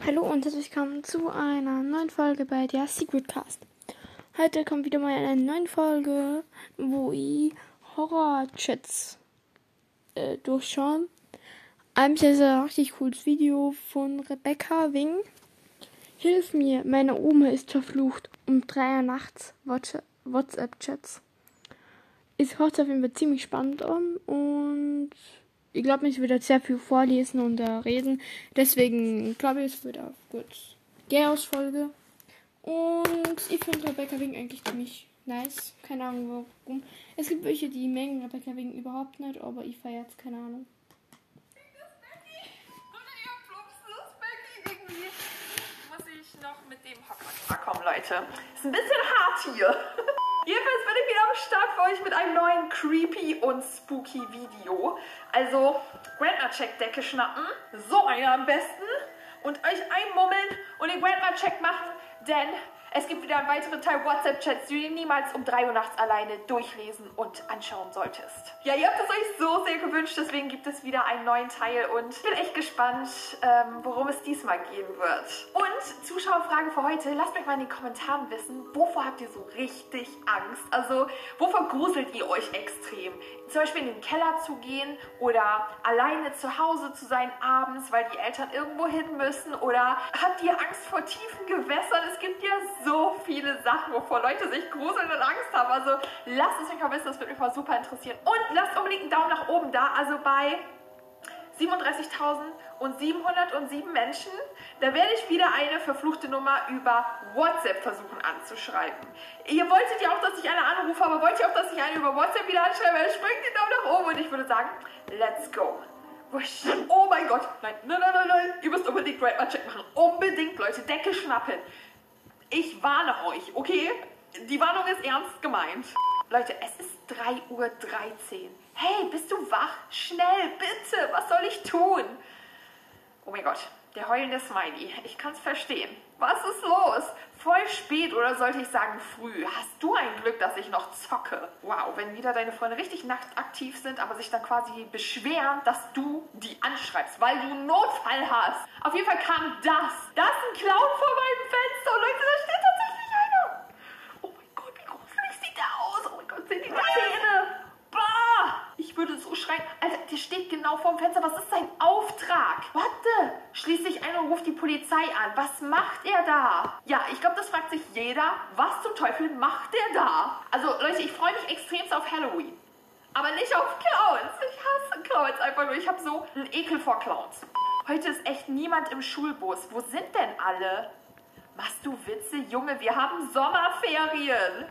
Hallo und herzlich willkommen zu einer neuen Folge bei der Secret Cast. Heute kommt wieder mal eine neue Folge, wo ich Horror-Chats äh, durchschauen. Eigentlich ist ein richtig cooles Video von Rebecca Wing. Hilf mir, meine Oma ist verflucht. Um drei Uhr nachts WhatsApp-Chats. Es hört auf jeden Fall ziemlich spannend an und ich glaube, ich werde sehr viel vorlesen und äh, reden. Deswegen glaube ich, es wird auch gut. Chaos-Folge. Und ich finde Rebecca Wing eigentlich ziemlich nice. Keine Ahnung warum. Es gibt welche, die mengen Rebecca Wing überhaupt nicht, aber ich feiere jetzt keine Ahnung. noch mit dem Hocker kommen, Leute. Ist ein bisschen hart hier. Jedenfalls bin ich wieder am Start für euch mit einem neuen creepy und spooky Video. Also Grandma Check Decke schnappen, so eine am besten und euch einmummeln und den Grandma Check machen, denn es gibt wieder einen weiteren Teil WhatsApp-Chats, die du niemals um 3 Uhr nachts alleine durchlesen und anschauen solltest. Ja, ihr habt es euch so sehr gewünscht, deswegen gibt es wieder einen neuen Teil und ich bin echt gespannt, ähm, worum es diesmal gehen wird. Und Zuschauerfrage für heute, lasst mich mal in den Kommentaren wissen, wovor habt ihr so richtig Angst? Also, wovor gruselt ihr euch extrem? Zum Beispiel in den Keller zu gehen oder alleine zu Hause zu sein abends, weil die Eltern irgendwo hin müssen oder habt ihr Angst vor tiefen Gewässern? Es gibt ja so viele Sachen, wovor Leute sich gruseln und Angst haben. Also lasst es mich mal wissen, das würde mich mal super interessieren. Und lasst unbedingt einen Daumen nach oben da. Also bei 37.707 Menschen, da werde ich wieder eine verfluchte Nummer über WhatsApp versuchen anzuschreiben. Ihr wolltet ja auch, dass ich eine anrufe, aber wollt ihr auch, dass ich eine über WhatsApp wieder anschreibe? Springt den Daumen nach oben und ich würde sagen, let's go. Oh mein Gott, nein, nein, nein, nein, nein, ihr müsst unbedingt Great Mal Check machen. Unbedingt, Leute, Decke schnappen. Ich warne euch, okay? Die Warnung ist ernst gemeint. Leute, es ist 3.13 Uhr. Hey, bist du wach? Schnell, bitte, was soll ich tun? Oh mein Gott, der heulende Smiley. Ich kann's verstehen. Was ist los? Voll spät oder sollte ich sagen früh? Hast du ein Glück, dass ich noch zocke? Wow, wenn wieder deine Freunde richtig nachtaktiv sind, aber sich dann quasi beschweren, dass du die anschreibst, weil du einen Notfall hast. Auf jeden Fall kam das. Da ist ein Clown vor meinem Fenster. Leute, da steht tatsächlich einer. Oh mein Gott, wie gruselig sieht der aus. Oh mein Gott, sind die Zähne. Bah! Ich würde so schreien. Alter, der steht genau vorm Fenster. Was ist sein Auftrag? Warte. Schließt sich ein und ruft die Polizei an. Was macht er da? Ja, ich glaube, das fragt sich jeder. Was zum Teufel macht er da? Also, Leute, ich freue mich extremst auf Halloween. Aber nicht auf Clowns. Ich hasse Clowns einfach nur. Ich habe so einen Ekel vor Clowns. Heute ist echt niemand im Schulbus. Wo sind denn alle? Machst du Witze? Junge, wir haben Sommerferien.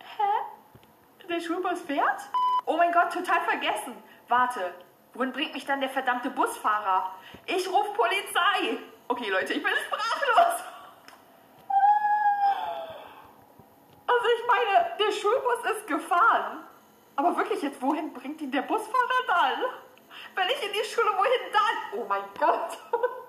Hä? Der Schulbus fährt? Oh mein Gott, total vergessen. Warte, wohin bringt mich dann der verdammte Busfahrer? Ich rufe Polizei. Okay, Leute, ich bin sprachlos. Also ich meine, der Schulbus ist gefahren. Aber wirklich jetzt, wohin bringt ihn der Busfahrer dann? Wenn ich in die Schule, wohin dann? Oh mein Gott.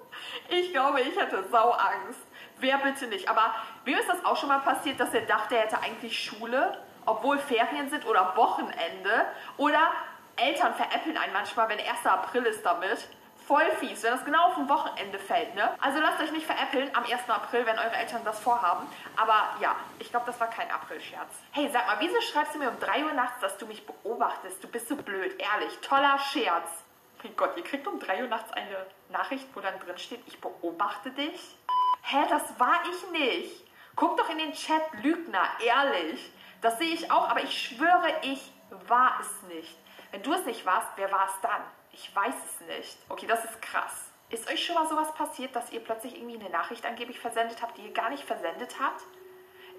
Ich glaube, ich hätte Sauangst. Wer bitte nicht? Aber wem ist das auch schon mal passiert, dass er dachte, er hätte eigentlich Schule, obwohl Ferien sind oder Wochenende? Oder Eltern veräppeln einen manchmal, wenn 1. April ist damit. Voll fies, wenn das genau auf ein Wochenende fällt, ne? Also lasst euch nicht veräppeln am 1. April, wenn eure Eltern das vorhaben. Aber ja, ich glaube, das war kein April-Scherz. Hey, sag mal, wieso schreibst du mir um 3 Uhr nachts, dass du mich beobachtest? Du bist so blöd, ehrlich. Toller Scherz. Mein Gott, ihr kriegt um 3 Uhr nachts eine Nachricht, wo dann drin steht, ich beobachte dich? Hä, das war ich nicht. Guck doch in den Chat, Lügner, ehrlich. Das sehe ich auch, aber ich schwöre, ich war es nicht. Wenn du es nicht warst, wer war es dann? Ich weiß es nicht. Okay, das ist krass. Ist euch schon mal sowas passiert, dass ihr plötzlich irgendwie eine Nachricht angeblich versendet habt, die ihr gar nicht versendet habt?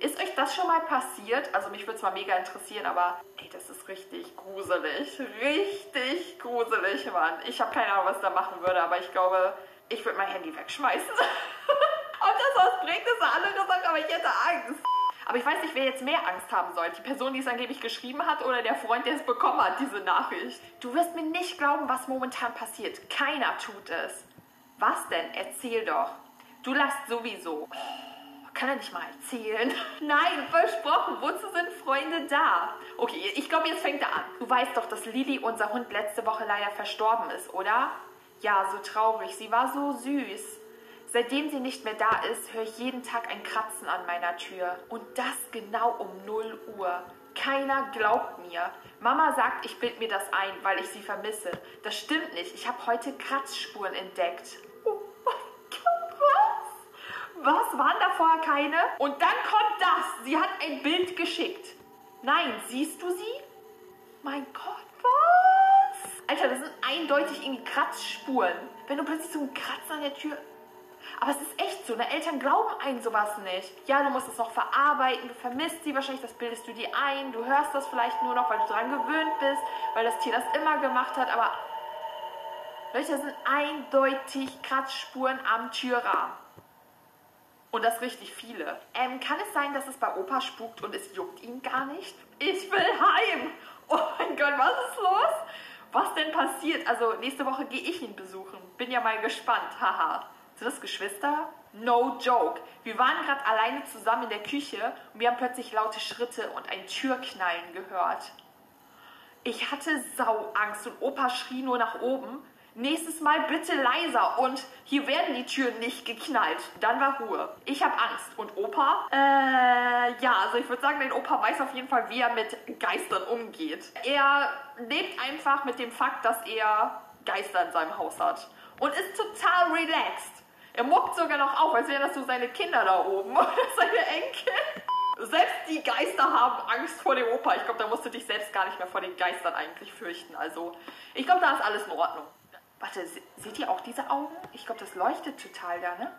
Ist euch das schon mal passiert? Also mich würde es mal mega interessieren, aber ey, das ist richtig gruselig. Richtig gruselig, Mann. Ich habe keine Ahnung, was ich da machen würde, aber ich glaube, ich würde mein Handy wegschmeißen. Ob das was bringt, ist eine andere Sache, aber ich hätte Angst. Aber ich weiß nicht, wer jetzt mehr Angst haben soll. Die Person, die es angeblich geschrieben hat oder der Freund, der es bekommen hat, diese Nachricht. Du wirst mir nicht glauben, was momentan passiert. Keiner tut es. Was denn? Erzähl doch. Du lachst sowieso. Kann er nicht mal erzählen? Nein, versprochen. Wozu sind Freunde da? Okay, ich glaube, jetzt fängt er an. Du weißt doch, dass Lili, unser Hund, letzte Woche leider verstorben ist, oder? Ja, so traurig. Sie war so süß. Seitdem sie nicht mehr da ist, höre ich jeden Tag ein Kratzen an meiner Tür. Und das genau um 0 Uhr. Keiner glaubt mir. Mama sagt, ich bild mir das ein, weil ich sie vermisse. Das stimmt nicht. Ich habe heute Kratzspuren entdeckt. Was? Waren da vorher keine? Und dann kommt das. Sie hat ein Bild geschickt. Nein, siehst du sie? Mein Gott, was? Alter, das sind eindeutig irgendwie Kratzspuren. Wenn du plötzlich so einen Kratzer an der Tür aber es ist echt so, ne? Eltern glauben einen sowas nicht. Ja, du musst es noch verarbeiten, du vermisst sie wahrscheinlich, das bildest du dir ein, du hörst das vielleicht nur noch, weil du daran gewöhnt bist, weil das Tier das immer gemacht hat, aber Leute, das sind eindeutig Kratzspuren am Türrahmen. Und das richtig viele. Ähm, kann es sein, dass es bei Opa spukt und es juckt ihn gar nicht? Ich will heim! Oh mein Gott, was ist los? Was denn passiert? Also nächste Woche gehe ich ihn besuchen. Bin ja mal gespannt, haha. Sind das Geschwister? No joke. Wir waren gerade alleine zusammen in der Küche und wir haben plötzlich laute Schritte und ein Türknallen gehört. Ich hatte Sauangst und Opa schrie nur nach oben. Nächstes Mal bitte leiser und hier werden die Türen nicht geknallt. Dann war Ruhe. Ich habe Angst. Und Opa? Äh, ja, also ich würde sagen, dein Opa weiß auf jeden Fall, wie er mit Geistern umgeht. Er lebt einfach mit dem Fakt, dass er Geister in seinem Haus hat. Und ist total relaxed. Er muckt sogar noch auf, als wären das so seine Kinder da oben oder seine Enkel. Selbst die Geister haben Angst vor dem Opa. Ich glaube, da musst du dich selbst gar nicht mehr vor den Geistern eigentlich fürchten. Also, ich glaube, da ist alles in Ordnung. Warte, seht ihr auch diese Augen? Ich glaube, das leuchtet total da, ne?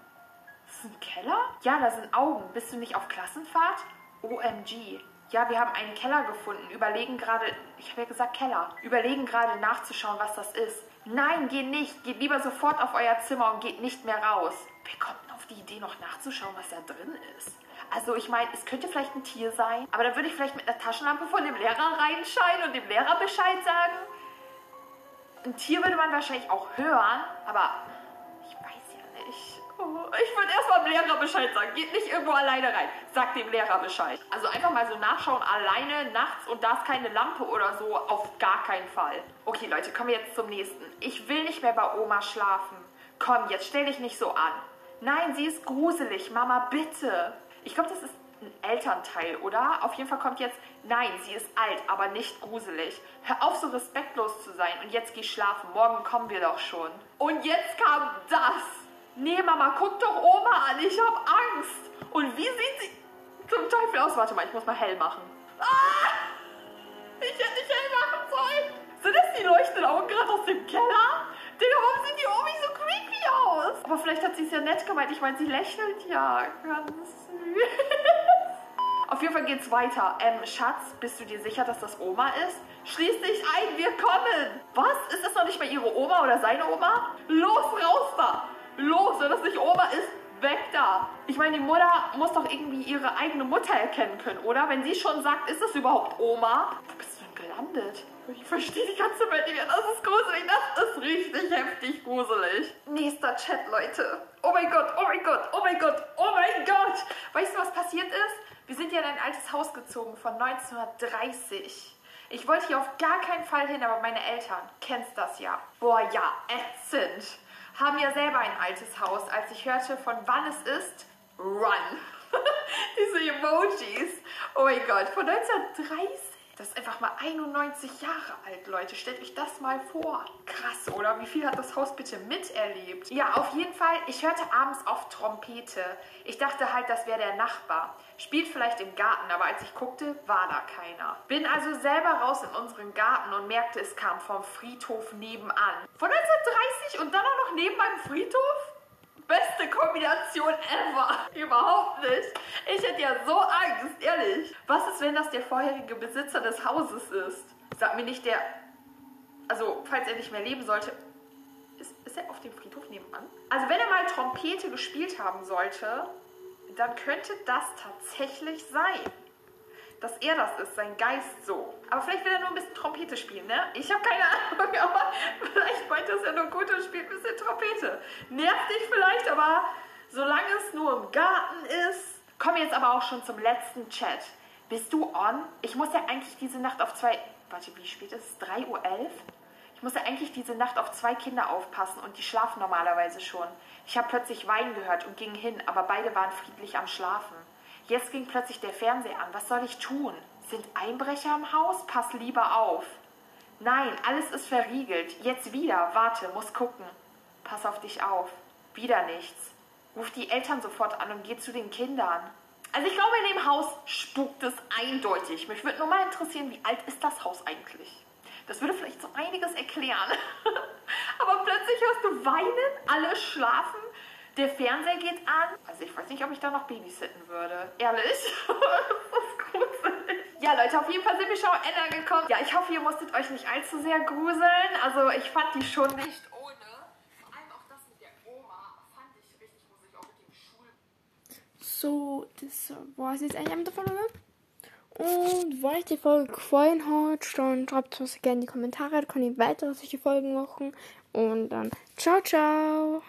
Das ist ein Keller? Ja, da sind Augen. Bist du nicht auf Klassenfahrt? OMG. Ja, wir haben einen Keller gefunden. Überlegen gerade, ich habe ja gesagt Keller. Überlegen gerade nachzuschauen, was das ist. Nein, geht nicht. Geht lieber sofort auf euer Zimmer und geht nicht mehr raus. Wer kommt denn auf die Idee, noch nachzuschauen, was da drin ist? Also ich meine, es könnte vielleicht ein Tier sein, aber dann würde ich vielleicht mit einer Taschenlampe von dem Lehrer reinscheinen und dem Lehrer Bescheid sagen. Ein Tier würde man wahrscheinlich auch hören, aber ich weiß ja nicht. Oh, ich würde erstmal dem Lehrer Bescheid sagen. Geht nicht irgendwo alleine rein. Sagt dem Lehrer Bescheid. Also einfach mal so nachschauen, alleine nachts und da ist keine Lampe oder so, auf gar keinen Fall. Okay, Leute, kommen wir jetzt zum nächsten. Ich will nicht mehr bei Oma schlafen. Komm, jetzt stell dich nicht so an. Nein, sie ist gruselig. Mama, bitte. Ich glaube, das ist ein Elternteil, oder? Auf jeden Fall kommt jetzt, nein, sie ist alt, aber nicht gruselig. Hör auf, so respektlos zu sein und jetzt geh schlafen. Morgen kommen wir doch schon. Und jetzt kam das. Nee, Mama, guck doch Oma an. Ich hab Angst. Und wie sieht sie zum Teufel aus? Warte mal, ich muss mal hell machen. Ah! Ich hätte nicht hell machen sollen. Sind das die leuchtenden Augen gerade aus dem Keller? Digga, warum sieht die Omi so creepy aus? Aber vielleicht hat sie es ja nett gemeint. Ich meine, sie lächelt ja ganz süß. Auf jeden Fall geht's weiter. Ähm, Schatz, bist du dir sicher, dass das Oma ist? Schließ dich ein, wir kommen. Was? Ist das noch nicht mal ihre Oma oder seine Oma? Los, raus da. Los, wenn das nicht Oma ist, weg da. Ich meine, die Mutter muss doch irgendwie ihre eigene Mutter erkennen können, oder? Wenn sie schon sagt, ist das überhaupt Oma? Wo bist du denn gelandet? Ich verstehe die ganze Welt nicht mehr. Das ist gruselig. Das ist richtig heftig gruselig. Nächster Chat, Leute. Oh mein Gott, oh mein Gott, oh mein Gott, oh mein Gott. Weißt du, was passiert ist? Wir sind ja in ein altes Haus gezogen von 1930. Ich wollte hier auf gar keinen Fall hin, aber meine Eltern, kennst das ja. Boah, ja, ätzend. Haben ja selber ein altes Haus. Als ich hörte, von wann es ist, run. Diese Emojis. Oh mein Gott, von 1930. Das ist einfach mal 91 Jahre alt, Leute. Stellt euch das mal vor. Krass, oder? Wie viel hat das Haus bitte miterlebt? Ja, auf jeden Fall, ich hörte abends oft Trompete. Ich dachte halt, das wäre der Nachbar. Spielt vielleicht im Garten, aber als ich guckte, war da keiner. Bin also selber raus in unseren Garten und merkte, es kam vom Friedhof nebenan. Von 1930 und dann auch noch neben meinem Friedhof? Beste Kombination ever. Überhaupt nicht. Ich hätte ja so Angst, ehrlich. Was ist, wenn das der vorherige Besitzer des Hauses ist? Sag mir nicht der... Also, falls er nicht mehr leben sollte... Ist, ist er auf dem Friedhof nebenan? Also, wenn er mal Trompete gespielt haben sollte, dann könnte das tatsächlich sein dass er das ist, sein Geist so. Aber vielleicht will er nur ein bisschen Trompete spielen, ne? Ich habe keine Ahnung, aber vielleicht meint er es ja nur gut und spielt ein bisschen Trompete. Nervt dich vielleicht, aber solange es nur im Garten ist. Kommen wir jetzt aber auch schon zum letzten Chat. Bist du on? Ich muss ja eigentlich diese Nacht auf zwei... Warte, wie spät ist es? 3.11 Uhr? Ich musste eigentlich diese Nacht auf zwei Kinder aufpassen und die schlafen normalerweise schon. Ich habe plötzlich Weinen gehört und ging hin, aber beide waren friedlich am Schlafen. Jetzt ging plötzlich der Fernseher an. Was soll ich tun? Sind Einbrecher im Haus? Pass lieber auf. Nein, alles ist verriegelt. Jetzt wieder. Warte, muss gucken. Pass auf dich auf. Wieder nichts. Ruf die Eltern sofort an und geh zu den Kindern. Also ich glaube, in dem Haus spukt es eindeutig. Mich würde nur mal interessieren, wie alt ist das Haus eigentlich? Das würde vielleicht so einiges erklären. Aber plötzlich hörst du weinen, alle schlafen, der Fernseher geht an. Also ich weiß nicht, ob ich da noch babysitten würde. Ehrlich? das ist gruselig. Ja, Leute, auf jeden Fall sind wir schon am Ende angekommen. Ja, ich hoffe, ihr musstet euch nicht allzu sehr gruseln. Also ich fand die schon nicht ohne. Vor allem auch das mit der Oma fand ich richtig gruselig, auch mit dem Schul... So, das war es jetzt eigentlich mit der Folge. Und wenn euch die Folge gefallen hat, dann schreibt es gerne in die Kommentare. Da könnt ihr weitere solche Folgen machen. Und dann ciao, ciao.